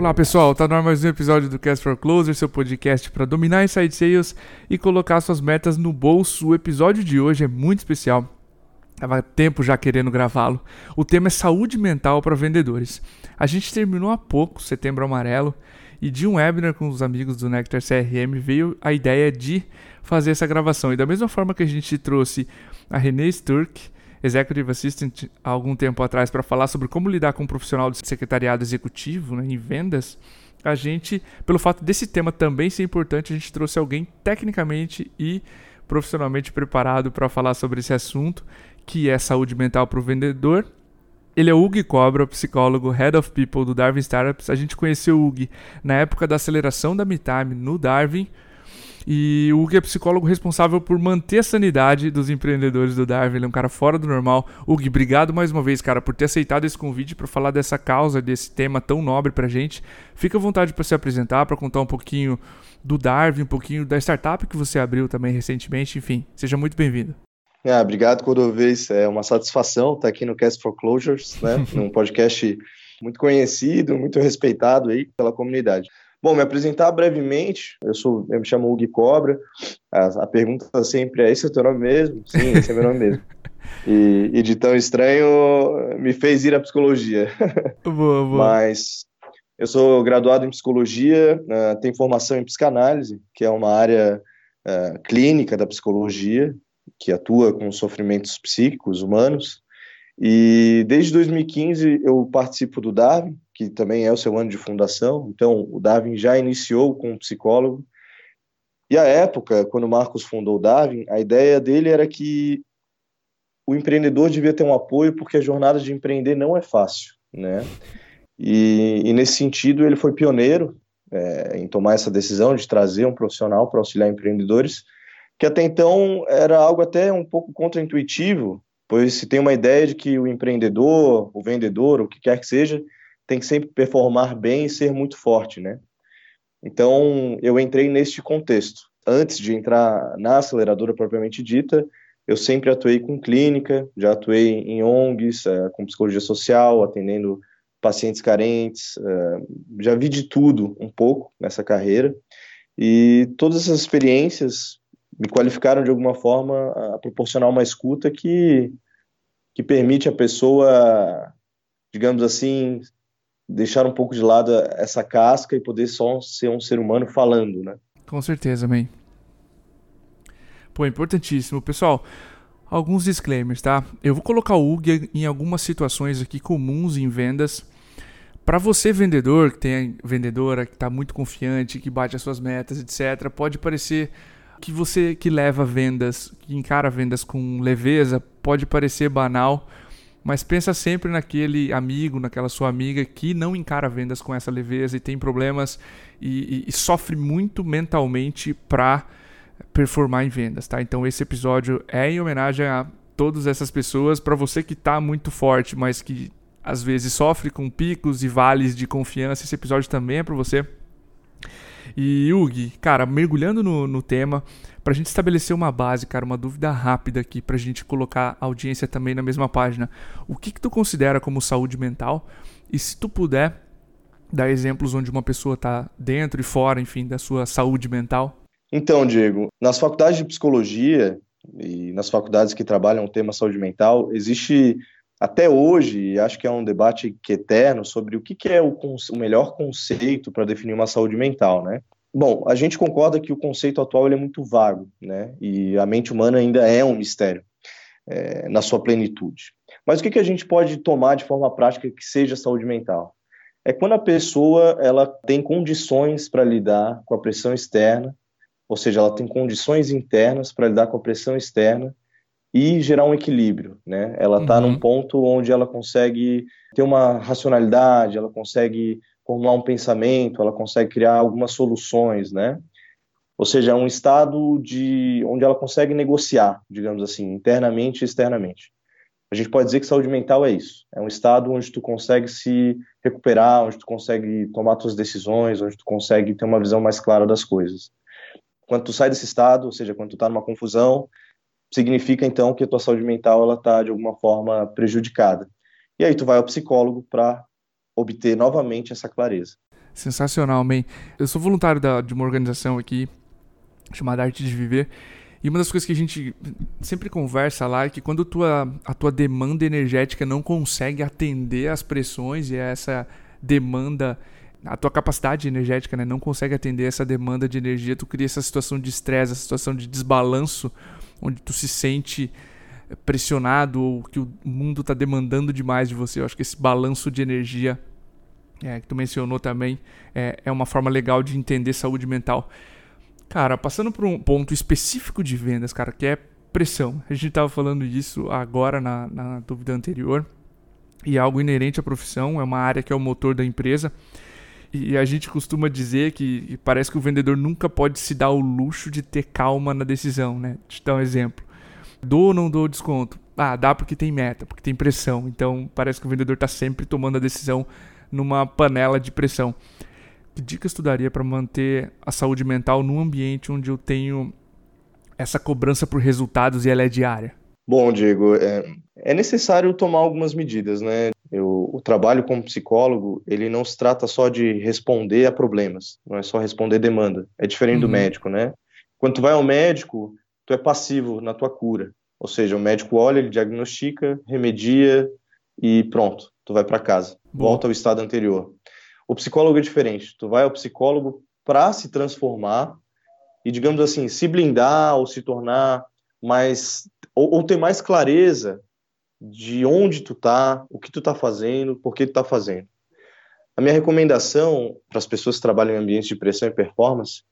Olá pessoal, tá no ar mais um episódio do Cast for Closer, seu podcast para dominar inside sales e colocar suas metas no bolso. O episódio de hoje é muito especial. Tava tempo já querendo gravá-lo. O tema é saúde mental para vendedores. A gente terminou há pouco, Setembro Amarelo, e de um webinar com os amigos do Nectar CRM veio a ideia de fazer essa gravação. E da mesma forma que a gente trouxe a Renée Sturck, Executive Assistant, há algum tempo atrás, para falar sobre como lidar com um profissional de secretariado executivo né, em vendas, a gente, pelo fato desse tema também ser importante, a gente trouxe alguém tecnicamente e profissionalmente preparado para falar sobre esse assunto, que é saúde mental para o vendedor. Ele é o Hugo Cobra, psicólogo, Head of People do Darwin Startups. A gente conheceu o Hugo na época da aceleração da MeTime no Darwin. E o Hugo é psicólogo responsável por manter a sanidade dos empreendedores do Darwin. Ele é um cara fora do normal. Hugo, obrigado mais uma vez, cara, por ter aceitado esse convite para falar dessa causa, desse tema tão nobre pra gente. Fica à vontade para se apresentar, para contar um pouquinho do Darwin, um pouquinho da startup que você abriu também recentemente. Enfim, seja muito bem-vindo. Ah, obrigado, Cordovez. É uma satisfação estar aqui no Cast for Closures, né? num podcast muito conhecido, muito respeitado aí pela comunidade. Bom, me apresentar brevemente, eu sou, eu me chamo Hugo Cobra, a, a pergunta sempre é, esse é o teu nome mesmo? Sim, esse é meu nome mesmo. E, e de tão estranho, me fez ir à psicologia. Boa, boa. Mas eu sou graduado em psicologia, uh, tenho formação em psicanálise, que é uma área uh, clínica da psicologia, que atua com sofrimentos psíquicos humanos. E desde 2015 eu participo do Darwin, que também é o seu ano de fundação. Então, o Darwin já iniciou com um psicólogo. E à época, quando o Marcos fundou o Darwin, a ideia dele era que o empreendedor devia ter um apoio porque a jornada de empreender não é fácil, né? E, e nesse sentido, ele foi pioneiro é, em tomar essa decisão de trazer um profissional para auxiliar empreendedores, que até então era algo até um pouco contraintuitivo, pois se tem uma ideia de que o empreendedor, o vendedor, o que quer que seja, tem que sempre performar bem e ser muito forte, né? Então, eu entrei neste contexto. Antes de entrar na aceleradora propriamente dita, eu sempre atuei com clínica, já atuei em ONGs, uh, com psicologia social, atendendo pacientes carentes, uh, já vi de tudo um pouco nessa carreira, e todas essas experiências me qualificaram de alguma forma a proporcionar uma escuta que, que permite a pessoa, digamos assim, deixar um pouco de lado essa casca e poder só ser um ser humano falando, né? Com certeza, man. Pô, importantíssimo. Pessoal, alguns disclaimers, tá? Eu vou colocar o UG em algumas situações aqui comuns em vendas. Para você vendedor, que tem vendedora que está muito confiante, que bate as suas metas, etc, pode parecer que você que leva vendas, que encara vendas com leveza, pode parecer banal, mas pensa sempre naquele amigo, naquela sua amiga que não encara vendas com essa leveza e tem problemas e, e, e sofre muito mentalmente para performar em vendas, tá? Então esse episódio é em homenagem a todas essas pessoas, para você que está muito forte, mas que às vezes sofre com picos e vales de confiança, esse episódio também é para você. E Yugi, cara, mergulhando no, no tema, pra gente estabelecer uma base, cara, uma dúvida rápida aqui, pra gente colocar a audiência também na mesma página. O que, que tu considera como saúde mental? E se tu puder dar exemplos onde uma pessoa tá dentro e fora, enfim, da sua saúde mental? Então, Diego, nas faculdades de psicologia e nas faculdades que trabalham o tema saúde mental, existe até hoje, acho que é um debate que é eterno sobre o que, que é o, o melhor conceito para definir uma saúde mental, né? Bom, a gente concorda que o conceito atual é muito vago, né? E a mente humana ainda é um mistério é, na sua plenitude. Mas o que, que a gente pode tomar de forma prática que seja saúde mental? É quando a pessoa ela tem condições para lidar com a pressão externa, ou seja, ela tem condições internas para lidar com a pressão externa e gerar um equilíbrio, né? Ela está uhum. num ponto onde ela consegue ter uma racionalidade, ela consegue formular um pensamento, ela consegue criar algumas soluções, né? Ou seja, é um estado de onde ela consegue negociar, digamos assim, internamente e externamente. A gente pode dizer que saúde mental é isso. É um estado onde tu consegue se recuperar, onde tu consegue tomar tuas decisões, onde tu consegue ter uma visão mais clara das coisas. Quando tu sai desse estado, ou seja, quando tu está numa confusão, significa então que a tua saúde mental ela está de alguma forma prejudicada. E aí tu vai ao psicólogo para obter novamente essa clareza. Sensacional, man. Eu sou voluntário da, de uma organização aqui chamada Arte de Viver. E uma das coisas que a gente sempre conversa lá é que quando tua, a tua demanda energética não consegue atender às pressões e a essa demanda, a tua capacidade energética né, não consegue atender essa demanda de energia, tu cria essa situação de estresse, essa situação de desbalanço, onde tu se sente pressionado ou que o mundo está demandando demais de você. Eu acho que esse balanço de energia é, que tu mencionou também é, é uma forma legal de entender saúde mental. Cara, passando por um ponto específico de vendas, cara, que é pressão. A gente estava falando disso agora na, na dúvida anterior. E é algo inerente à profissão, é uma área que é o motor da empresa. E a gente costuma dizer que parece que o vendedor nunca pode se dar o luxo de ter calma na decisão, né? Eu dar um exemplo. Dou ou não dou desconto? Ah, dá porque tem meta, porque tem pressão. Então parece que o vendedor está sempre tomando a decisão numa panela de pressão. Que dicas tu daria para manter a saúde mental num ambiente onde eu tenho essa cobrança por resultados e ela é diária? Bom, Diego, é, é necessário tomar algumas medidas, né? Eu, o trabalho como psicólogo, ele não se trata só de responder a problemas, não é só responder demanda. É diferente uhum. do médico, né? Quando tu vai ao médico, tu é passivo na tua cura. Ou seja, o médico olha, ele diagnostica, remedia e pronto, tu vai para casa. Volta ao estado anterior. O psicólogo é diferente. Tu vai ao psicólogo para se transformar e, digamos assim, se blindar ou se tornar mais ou, ou ter mais clareza de onde tu tá, o que tu tá fazendo, por que tu tá fazendo. A minha recomendação para as pessoas que trabalham em ambientes de pressão e performance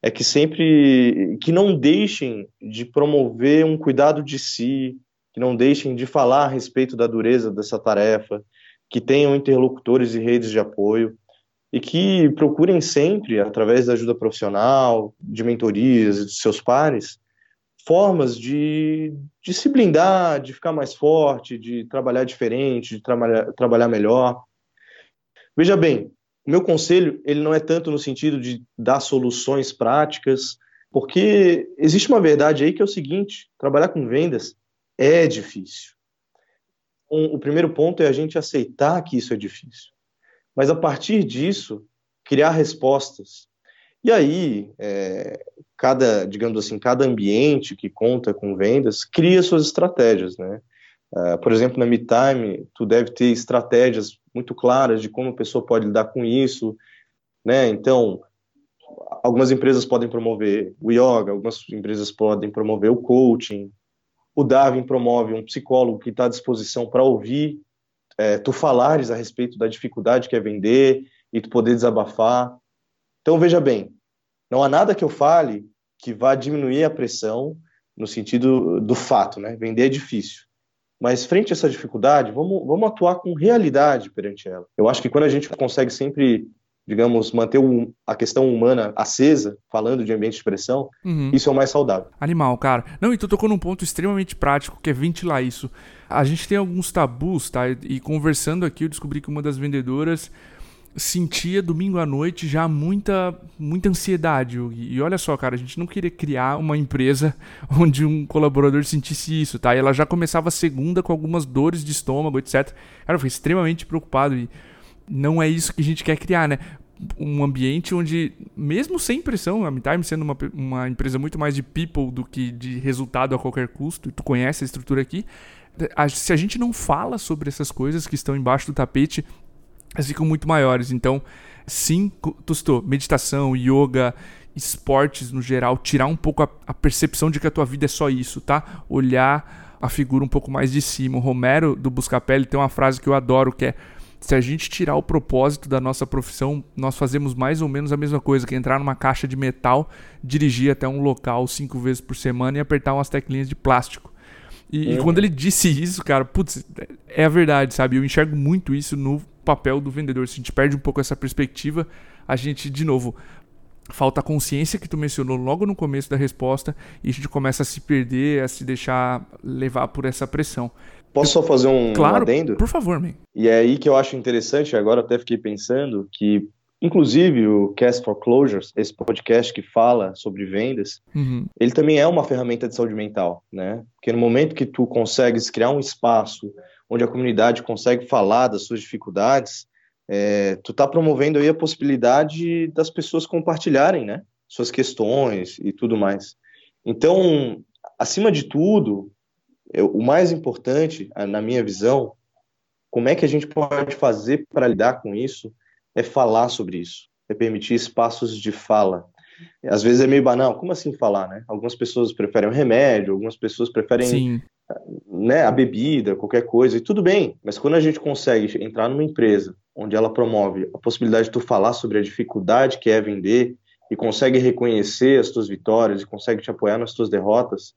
é que sempre que não deixem de promover um cuidado de si, que não deixem de falar a respeito da dureza dessa tarefa, que tenham interlocutores e redes de apoio e que procurem sempre, através da ajuda profissional, de mentorias e dos seus pares, formas de, de se blindar, de ficar mais forte, de trabalhar diferente, de trabalhar, trabalhar melhor. Veja bem, o meu conselho ele não é tanto no sentido de dar soluções práticas, porque existe uma verdade aí que é o seguinte: trabalhar com vendas é difícil. Um, o primeiro ponto é a gente aceitar que isso é difícil, mas a partir disso criar respostas. E aí, é, cada, digamos assim, cada ambiente que conta com vendas cria suas estratégias, né? Uh, por exemplo, na MeTime, tu deve ter estratégias muito claras de como a pessoa pode lidar com isso, né? Então, algumas empresas podem promover o yoga, algumas empresas podem promover o coaching. O Darwin promove um psicólogo que está à disposição para ouvir é, tu falares a respeito da dificuldade que é vender e tu poder desabafar. Então, veja bem, não há nada que eu fale que vá diminuir a pressão no sentido do fato, né? Vender é difícil. Mas frente a essa dificuldade, vamos, vamos atuar com realidade perante ela. Eu acho que quando a gente consegue sempre, digamos, manter a questão humana acesa, falando de ambiente de pressão, uhum. isso é o mais saudável. Animal, cara. Não, e tu tocou num ponto extremamente prático, que é ventilar isso. A gente tem alguns tabus, tá? E conversando aqui, eu descobri que uma das vendedoras sentia domingo à noite já muita muita ansiedade. E, olha só, cara, a gente não queria criar uma empresa onde um colaborador sentisse isso, tá? E ela já começava a segunda com algumas dores de estômago, etc. Cara, eu fui extremamente preocupado e não é isso que a gente quer criar, né? Um ambiente onde, mesmo sem pressão, a MeTime sendo uma, uma empresa muito mais de people do que de resultado a qualquer custo, e tu conhece a estrutura aqui, se a gente não fala sobre essas coisas que estão embaixo do tapete, elas ficam muito maiores. Então, sim, Tusto, meditação, yoga, esportes no geral, tirar um pouco a, a, percepção de que a tua vida é só isso, tá? Olhar a figura um pouco mais de cima. O Romero do Buscapé tem uma frase que eu adoro que é se a gente tirar o propósito da nossa profissão, nós fazemos mais ou menos a mesma coisa, que é entrar numa caixa de metal, dirigir até um local cinco vezes por semana e apertar umas teclinhas de plástico. E, uhum. e quando ele disse isso, cara, putz, é a verdade, sabe? Eu enxergo muito isso no papel do vendedor. Se a gente perde um pouco essa perspectiva, a gente, de novo, falta a consciência que tu mencionou logo no começo da resposta e a gente começa a se perder, a se deixar levar por essa pressão. Posso só fazer um, claro, um adendo? Por favor, man. E é aí que eu acho interessante, agora até fiquei pensando que Inclusive, o Cast for Closures, esse podcast que fala sobre vendas, uhum. ele também é uma ferramenta de saúde mental, né? Porque no momento que tu consegues criar um espaço onde a comunidade consegue falar das suas dificuldades, é, tu tá promovendo aí a possibilidade das pessoas compartilharem, né? Suas questões e tudo mais. Então, acima de tudo, eu, o mais importante, na minha visão, como é que a gente pode fazer para lidar com isso, é falar sobre isso, é permitir espaços de fala. Às vezes é meio banal, como assim falar, né? Algumas pessoas preferem o remédio, algumas pessoas preferem Sim. Né, a bebida, qualquer coisa, e tudo bem, mas quando a gente consegue entrar numa empresa onde ela promove a possibilidade de tu falar sobre a dificuldade que é vender e consegue reconhecer as tuas vitórias e consegue te apoiar nas tuas derrotas,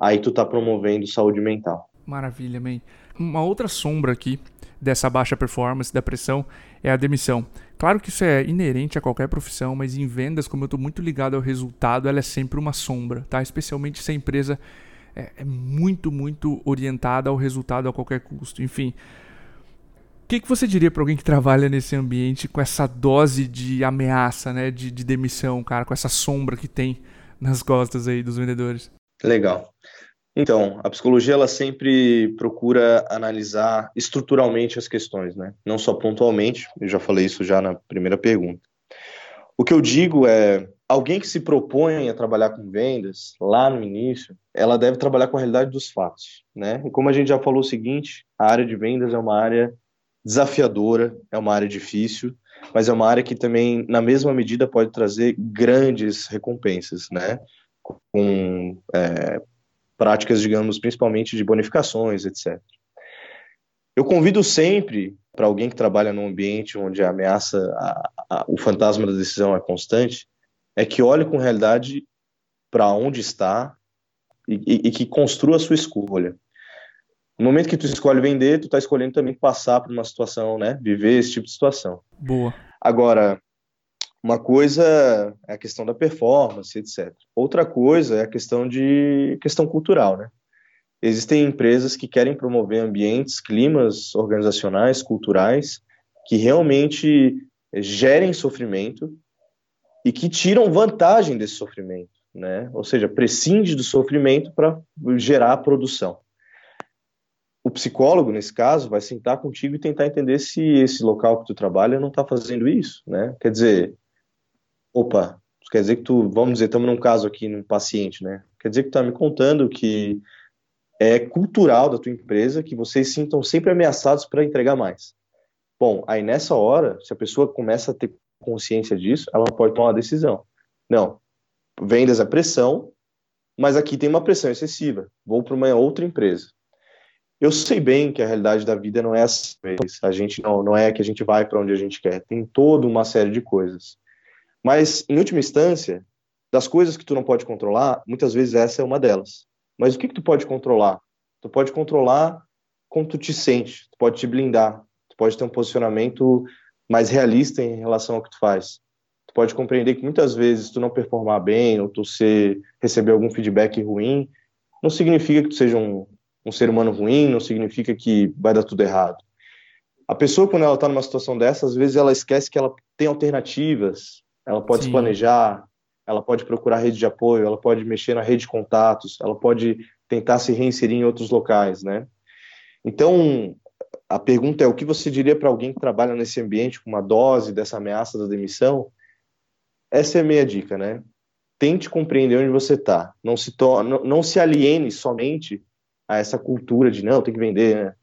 aí tu tá promovendo saúde mental. Maravilha, man. Uma outra sombra aqui dessa baixa performance, da pressão, é a demissão. Claro que isso é inerente a qualquer profissão, mas em vendas, como eu estou muito ligado ao resultado, ela é sempre uma sombra, tá? Especialmente se a empresa é, é muito, muito orientada ao resultado a qualquer custo. Enfim, o que, que você diria para alguém que trabalha nesse ambiente com essa dose de ameaça, né, de, de demissão, cara, com essa sombra que tem nas costas aí dos vendedores? Legal. Então, a psicologia ela sempre procura analisar estruturalmente as questões, né? Não só pontualmente. Eu já falei isso já na primeira pergunta. O que eu digo é, alguém que se propõe a trabalhar com vendas lá no início, ela deve trabalhar com a realidade dos fatos, né? E como a gente já falou o seguinte, a área de vendas é uma área desafiadora, é uma área difícil, mas é uma área que também, na mesma medida, pode trazer grandes recompensas, né? Com é, práticas, digamos, principalmente de bonificações, etc. Eu convido sempre para alguém que trabalha num ambiente onde a ameaça, a, a, o fantasma da decisão é constante, é que olhe com realidade para onde está e, e, e que construa a sua escolha. No momento que tu escolhe vender, tu está escolhendo também passar por uma situação, né? Viver esse tipo de situação. Boa. Agora, uma coisa é a questão da performance, etc. Outra coisa é a questão de questão cultural, né? Existem empresas que querem promover ambientes, climas organizacionais, culturais, que realmente gerem sofrimento e que tiram vantagem desse sofrimento, né? Ou seja, prescinde do sofrimento para gerar produção o psicólogo, nesse caso, vai sentar contigo e tentar entender se esse local que tu trabalha não está fazendo isso, né? Quer dizer, opa, quer dizer que tu, vamos dizer, estamos num caso aqui, num paciente, né? Quer dizer que tu está me contando que é cultural da tua empresa que vocês sintam sempre ameaçados para entregar mais. Bom, aí nessa hora, se a pessoa começa a ter consciência disso, ela pode tomar uma decisão. Não, vendas é pressão, mas aqui tem uma pressão excessiva. Vou para uma outra empresa. Eu sei bem que a realidade da vida não é assim. A gente não, não é que a gente vai para onde a gente quer. Tem toda uma série de coisas. Mas, em última instância, das coisas que tu não pode controlar, muitas vezes essa é uma delas. Mas o que, que tu pode controlar? Tu pode controlar como tu te sente, tu pode te blindar, tu pode ter um posicionamento mais realista em relação ao que tu faz. Tu pode compreender que muitas vezes tu não performar bem ou tu ser, receber algum feedback ruim, não significa que tu seja um, um ser humano ruim, não significa que vai dar tudo errado. A pessoa, quando ela está numa situação dessa, às vezes ela esquece que ela tem alternativas, ela pode Sim. se planejar, ela pode procurar rede de apoio, ela pode mexer na rede de contatos, ela pode tentar se reinserir em outros locais, né? Então, a pergunta é: o que você diria para alguém que trabalha nesse ambiente com uma dose dessa ameaça da demissão? Essa é a minha dica, né? Tente compreender onde você está. Não se, to não, não se aliene somente a essa cultura de não, tem que vender, né?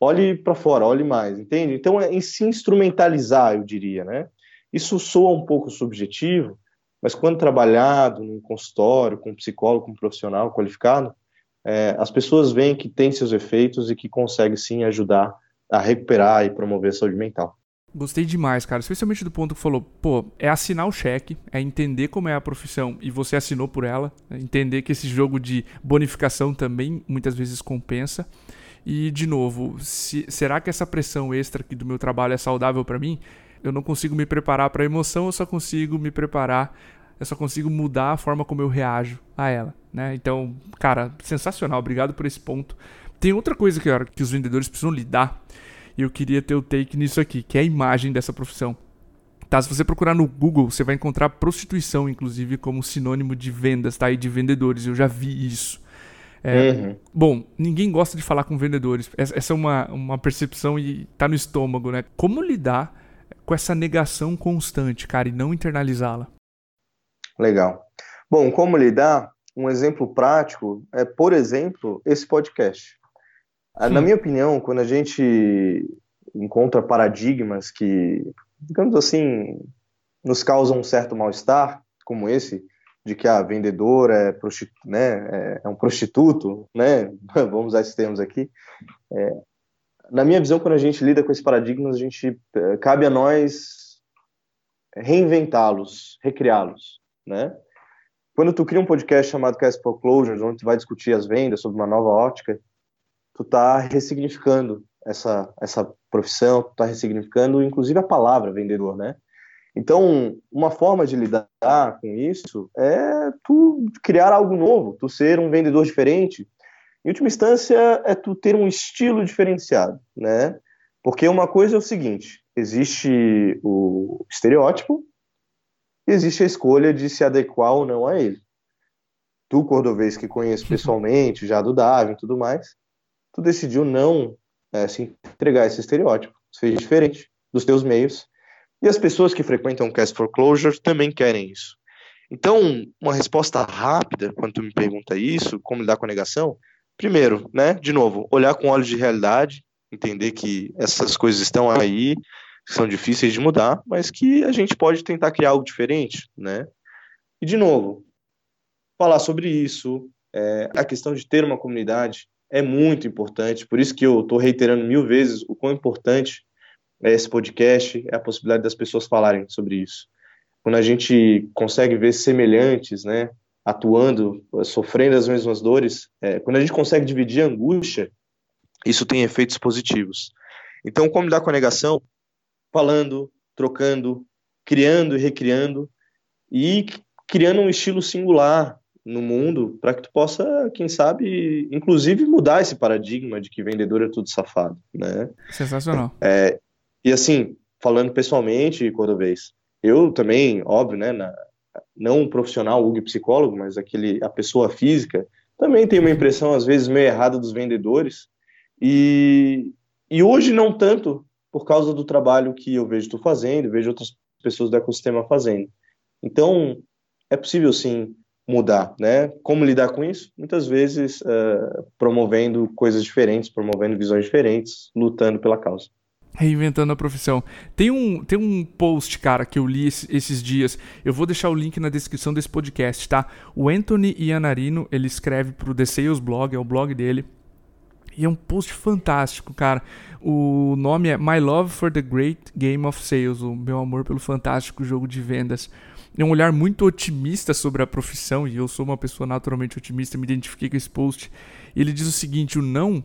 Olhe para fora, olhe mais, entende? Então, é em se instrumentalizar, eu diria, né? Isso soa um pouco subjetivo, mas quando trabalhado num consultório, com um psicólogo, com um profissional qualificado, é, as pessoas veem que tem seus efeitos e que consegue sim ajudar a recuperar e promover a saúde mental. Gostei demais, cara. Especialmente do ponto que falou, pô, é assinar o cheque, é entender como é a profissão e você assinou por ela, é entender que esse jogo de bonificação também muitas vezes compensa. E, de novo, se, será que essa pressão extra aqui do meu trabalho é saudável para mim? Eu não consigo me preparar para a emoção, eu só consigo me preparar, eu só consigo mudar a forma como eu reajo a ela, né? Então, cara, sensacional, obrigado por esse ponto. Tem outra coisa que, que os vendedores precisam lidar e eu queria ter o take nisso aqui, que é a imagem dessa profissão. Tá, se você procurar no Google, você vai encontrar prostituição, inclusive, como sinônimo de vendas, tá? E de vendedores. Eu já vi isso. É, uhum. Bom, ninguém gosta de falar com vendedores. Essa é uma, uma percepção e tá no estômago, né? Como lidar com essa negação constante, cara, e não internalizá-la? Legal. Bom, como lidar? Um exemplo prático é, por exemplo, esse podcast. Ah, na minha opinião, quando a gente encontra paradigmas que, digamos assim, nos causam um certo mal-estar, como esse, de que a ah, vendedora é, né, é, é, um prostituto, né, vamos usar esses termos aqui, é, na minha visão, quando a gente lida com esses paradigmas, a gente é, cabe a nós reinventá-los, recriá-los, né? Quando tu cria um podcast chamado Cast for Closures, onde tu vai discutir as vendas sob uma nova ótica, tu tá ressignificando essa essa profissão, tu tá ressignificando inclusive a palavra vendedor, né? Então, uma forma de lidar com isso é tu criar algo novo, tu ser um vendedor diferente. Em última instância, é tu ter um estilo diferenciado, né? Porque uma coisa é o seguinte, existe o estereótipo e existe a escolha de se adequar ou não a ele. Tu, cordovês, que conheço pessoalmente, já do Darwin e tudo mais, tu decidiu não é, se entregar a esse estereótipo, fez diferente dos teus meios e as pessoas que frequentam o Cast Foreclosure também querem isso. Então, uma resposta rápida, quando tu me pergunta isso, como lidar com a negação, primeiro, né, de novo, olhar com olhos de realidade, entender que essas coisas estão aí, são difíceis de mudar, mas que a gente pode tentar criar algo diferente, né? E, de novo, falar sobre isso, é, a questão de ter uma comunidade é muito importante, por isso que eu estou reiterando mil vezes o quão importante é esse podcast, é a possibilidade das pessoas falarem sobre isso. Quando a gente consegue ver semelhantes, né, atuando, sofrendo as mesmas dores, é, quando a gente consegue dividir a angústia, isso tem efeitos positivos. Então, como lidar com a negação? Falando, trocando, criando e recriando, e criando um estilo singular no mundo para que tu possa, quem sabe, inclusive mudar esse paradigma de que vendedor é tudo safado, né? Sensacional. É, e assim, falando pessoalmente, vez eu também, óbvio, né, na, não um profissional, Hugo psicólogo, mas aquele, a pessoa física, também tem uma impressão às vezes meio errada dos vendedores. E, e hoje não tanto por causa do trabalho que eu vejo tu fazendo, vejo outras pessoas do ecossistema fazendo. Então, é possível sim mudar, né? Como lidar com isso? Muitas vezes uh, promovendo coisas diferentes, promovendo visões diferentes, lutando pela causa. Reinventando a profissão. Tem um, tem um post, cara, que eu li esses dias. Eu vou deixar o link na descrição desse podcast, tá? O Anthony Ianarino, ele escreve pro The Sales Blog, é o blog dele. E é um post fantástico, cara. O nome é My Love for the Great Game of Sales, o meu amor pelo fantástico jogo de vendas. É um olhar muito otimista sobre a profissão, e eu sou uma pessoa naturalmente otimista, me identifiquei com esse post. Ele diz o seguinte: o não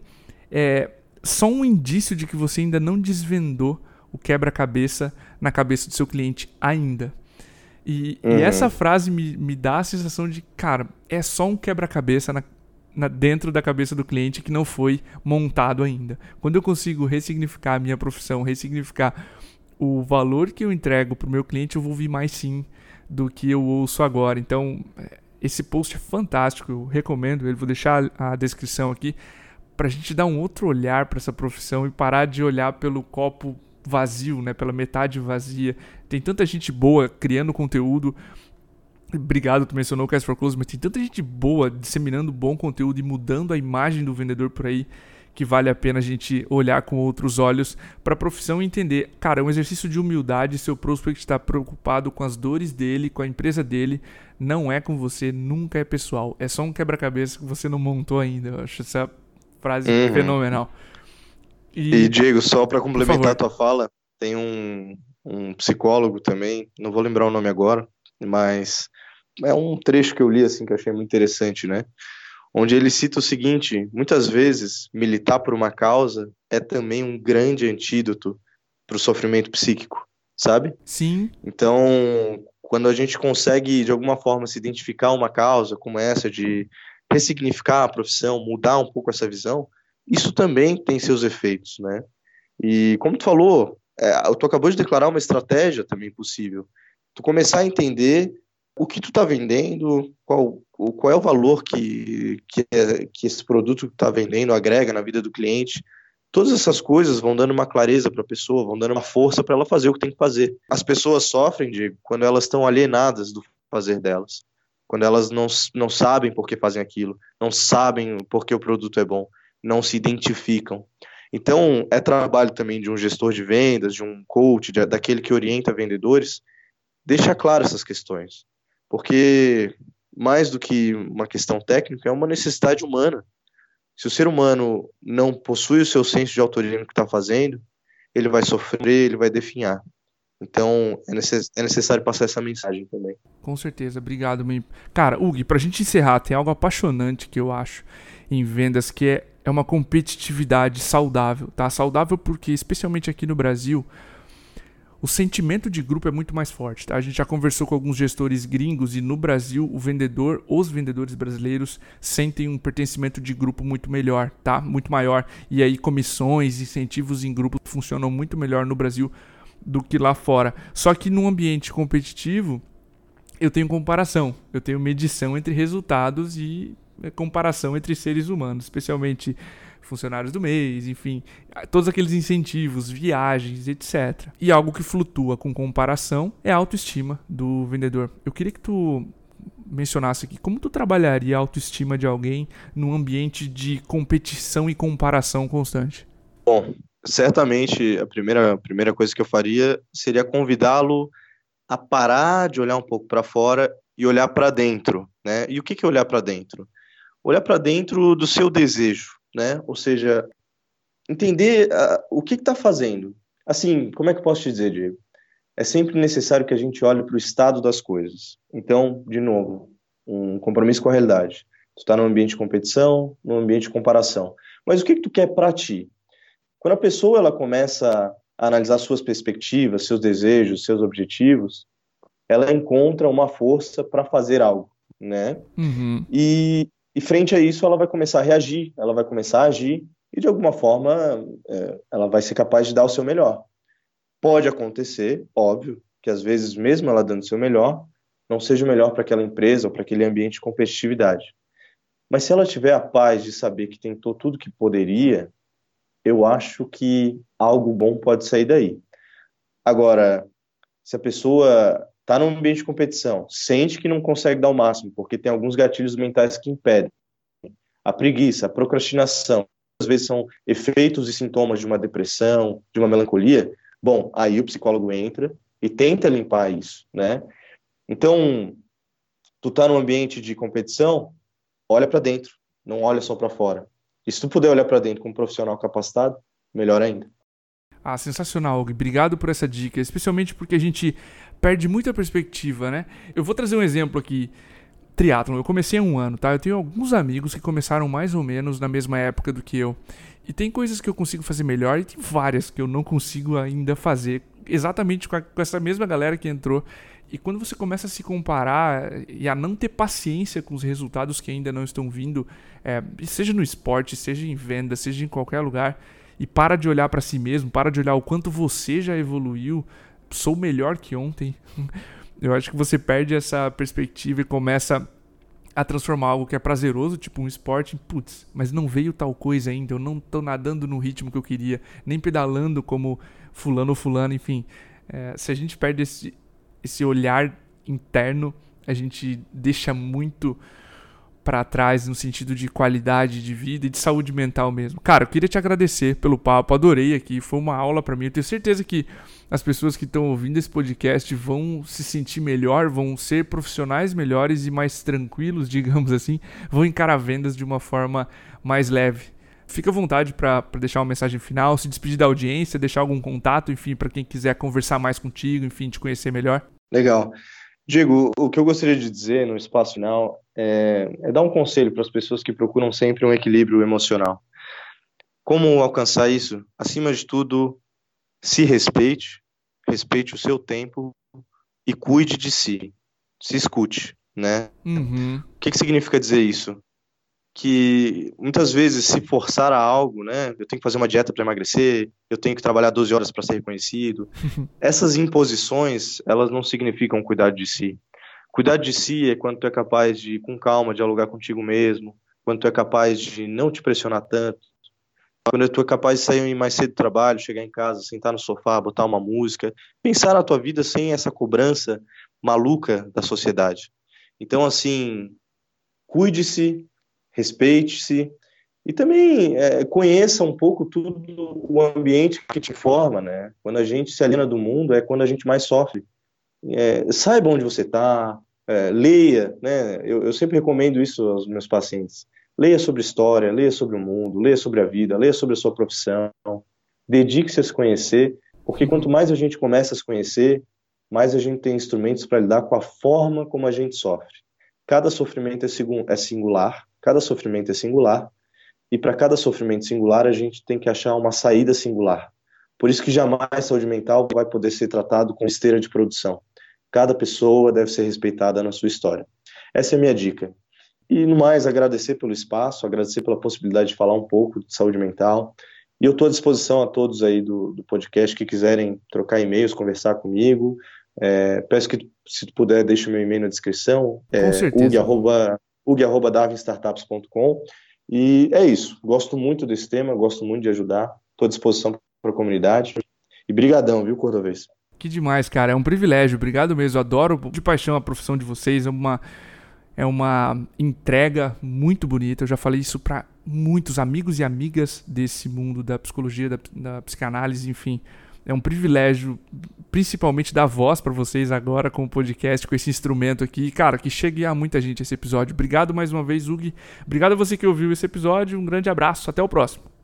é só um indício de que você ainda não desvendou o quebra-cabeça na cabeça do seu cliente ainda. E, uhum. e essa frase me, me dá a sensação de, cara, é só um quebra-cabeça na, na, dentro da cabeça do cliente que não foi montado ainda. Quando eu consigo ressignificar a minha profissão, ressignificar o valor que eu entrego para o meu cliente, eu vou ouvir mais sim do que eu ouço agora. Então, esse post é fantástico, eu recomendo ele, vou deixar a descrição aqui para a gente dar um outro olhar para essa profissão e parar de olhar pelo copo vazio, né, pela metade vazia. Tem tanta gente boa criando conteúdo. Obrigado, tu mencionou o Cast for Close, mas tem tanta gente boa disseminando bom conteúdo e mudando a imagem do vendedor por aí que vale a pena a gente olhar com outros olhos para a profissão e entender, cara, é um exercício de humildade, seu prospect está preocupado com as dores dele, com a empresa dele, não é com você, nunca é pessoal, é só um quebra-cabeça que você não montou ainda. Eu acho essa frase uhum. fenomenal. E, e Diego, só para complementar a tua fala, tem um, um psicólogo também, não vou lembrar o nome agora, mas é um trecho que eu li assim que eu achei muito interessante, né? Onde ele cita o seguinte: muitas vezes militar por uma causa é também um grande antídoto para o sofrimento psíquico, sabe? Sim. Então, quando a gente consegue de alguma forma se identificar uma causa como essa de ressignificar a profissão, mudar um pouco essa visão, isso também tem seus efeitos, né? E como tu falou, é, tu acabou de declarar uma estratégia também possível. Tu começar a entender o que tu está vendendo, qual, o, qual é o valor que, que, que esse produto que está vendendo agrega na vida do cliente, Todas essas coisas vão dando uma clareza para a pessoa, vão dando uma força para ela fazer o que tem que fazer. As pessoas sofrem, Diego, quando elas estão alienadas do fazer delas. Quando elas não, não sabem por que fazem aquilo, não sabem por que o produto é bom, não se identificam. Então, é trabalho também de um gestor de vendas, de um coach, de, daquele que orienta vendedores, deixar claro essas questões. Porque, mais do que uma questão técnica, é uma necessidade humana. Se o ser humano não possui o seu senso de autoria no que está fazendo, ele vai sofrer, ele vai definhar. Então, é, é, necessário passar essa mensagem também. Com certeza, obrigado. Cara, Hugo, a gente encerrar, tem algo apaixonante que eu acho em vendas, que é, é uma competitividade saudável, tá? Saudável porque, especialmente aqui no Brasil, o sentimento de grupo é muito mais forte. Tá? A gente já conversou com alguns gestores gringos e no Brasil o vendedor, os vendedores brasileiros sentem um pertencimento de grupo muito melhor, tá? Muito maior. E aí comissões, incentivos em grupo funcionam muito melhor no Brasil do que lá fora. Só que num ambiente competitivo, eu tenho comparação, eu tenho medição entre resultados e é, comparação entre seres humanos, especialmente funcionários do mês, enfim, todos aqueles incentivos, viagens, etc. E algo que flutua com comparação é a autoestima do vendedor. Eu queria que tu mencionasse aqui como tu trabalharia a autoestima de alguém num ambiente de competição e comparação constante. Bom, certamente a primeira, a primeira coisa que eu faria seria convidá-lo a parar de olhar um pouco para fora e olhar para dentro, né? E o que que é olhar para dentro? Olhar para dentro do seu desejo, né? Ou seja, entender uh, o que está fazendo. Assim, como é que eu posso te dizer, Diego? É sempre necessário que a gente olhe para o estado das coisas. Então, de novo, um compromisso com a realidade. Tu está num ambiente de competição, num ambiente de comparação. Mas o que, que tu quer para ti? Quando a pessoa ela começa a analisar suas perspectivas, seus desejos, seus objetivos, ela encontra uma força para fazer algo, né? Uhum. E e frente a isso, ela vai começar a reagir, ela vai começar a agir e, de alguma forma, é, ela vai ser capaz de dar o seu melhor. Pode acontecer, óbvio, que às vezes, mesmo ela dando o seu melhor, não seja o melhor para aquela empresa ou para aquele ambiente de competitividade. Mas se ela tiver a paz de saber que tentou tudo que poderia, eu acho que algo bom pode sair daí. Agora, se a pessoa está num ambiente de competição, sente que não consegue dar o máximo, porque tem alguns gatilhos mentais que impedem. A preguiça, a procrastinação, às vezes são efeitos e sintomas de uma depressão, de uma melancolia. Bom, aí o psicólogo entra e tenta limpar isso, né? Então, tu tá num ambiente de competição, olha para dentro, não olha só para fora. E se tu puder olhar para dentro como profissional capacitado, melhor ainda. Ah, sensacional, Obrigado por essa dica, especialmente porque a gente perde muita perspectiva, né? Eu vou trazer um exemplo aqui. Triathlon, eu comecei há um ano, tá? Eu tenho alguns amigos que começaram mais ou menos na mesma época do que eu. E tem coisas que eu consigo fazer melhor e tem várias que eu não consigo ainda fazer. Exatamente com, a, com essa mesma galera que entrou. E quando você começa a se comparar e a não ter paciência com os resultados que ainda não estão vindo, é, seja no esporte, seja em venda, seja em qualquer lugar, e para de olhar para si mesmo, para de olhar o quanto você já evoluiu, sou melhor que ontem. Eu acho que você perde essa perspectiva e começa a transformar algo que é prazeroso, tipo um esporte, em putz, mas não veio tal coisa ainda, eu não tô nadando no ritmo que eu queria, nem pedalando como fulano ou fulano, enfim. É, se a gente perde esse, esse olhar interno, a gente deixa muito para trás no sentido de qualidade de vida e de saúde mental mesmo. Cara, eu queria te agradecer pelo papo, adorei aqui, foi uma aula para mim. Eu tenho certeza que as pessoas que estão ouvindo esse podcast vão se sentir melhor, vão ser profissionais melhores e mais tranquilos, digamos assim, vão encarar vendas de uma forma mais leve. Fica à vontade para deixar uma mensagem final, se despedir da audiência, deixar algum contato, enfim, para quem quiser conversar mais contigo, enfim, te conhecer melhor. Legal. Diego, o que eu gostaria de dizer no espaço final é, é dar um conselho para as pessoas que procuram sempre um equilíbrio emocional. Como alcançar isso? Acima de tudo, se respeite, respeite o seu tempo e cuide de si. Se escute, né? Uhum. O que, que significa dizer isso? Que muitas vezes se forçar a algo, né? Eu tenho que fazer uma dieta para emagrecer, eu tenho que trabalhar 12 horas para ser reconhecido. Essas imposições, elas não significam cuidar de si. Cuidar de si é quando tu é capaz de, com calma, dialogar contigo mesmo, quando tu é capaz de não te pressionar tanto, quando tu é capaz de sair mais cedo do trabalho, chegar em casa, sentar no sofá, botar uma música, pensar na tua vida sem essa cobrança maluca da sociedade. Então, assim, cuide-se, respeite-se e também é, conheça um pouco tudo o ambiente que te forma, né? Quando a gente se aliena do mundo é quando a gente mais sofre. É, saiba onde você está, é, leia, né? Eu, eu sempre recomendo isso aos meus pacientes Leia sobre história, leia sobre o mundo, leia sobre a vida, leia sobre a sua profissão. Dedique-se a se conhecer, porque quanto mais a gente começa a se conhecer, mais a gente tem instrumentos para lidar com a forma como a gente sofre. Cada sofrimento é, é singular, cada sofrimento é singular, e para cada sofrimento singular a gente tem que achar uma saída singular. Por isso que jamais saúde mental vai poder ser tratado com esteira de produção. Cada pessoa deve ser respeitada na sua história. Essa é a minha dica. E no mais, agradecer pelo espaço, agradecer pela possibilidade de falar um pouco de saúde mental. E eu estou à disposição a todos aí do, do podcast que quiserem trocar e-mails, conversar comigo. É, peço que, se tu puder, deixe o meu e-mail na descrição. É, Com certeza. ug.darwinstartups.com E é isso. Gosto muito desse tema, gosto muito de ajudar. Estou à disposição para a comunidade. E brigadão, viu, Cordovez? Que demais, cara. É um privilégio. Obrigado mesmo. Adoro de paixão a profissão de vocês. É uma é uma entrega muito bonita. Eu já falei isso para muitos amigos e amigas desse mundo da psicologia, da, da psicanálise, enfim. É um privilégio, principalmente dar voz para vocês agora com o podcast, com esse instrumento aqui. Cara, que chegue a muita gente esse episódio. Obrigado mais uma vez, Ug. Obrigado a você que ouviu esse episódio. Um grande abraço. Até o próximo.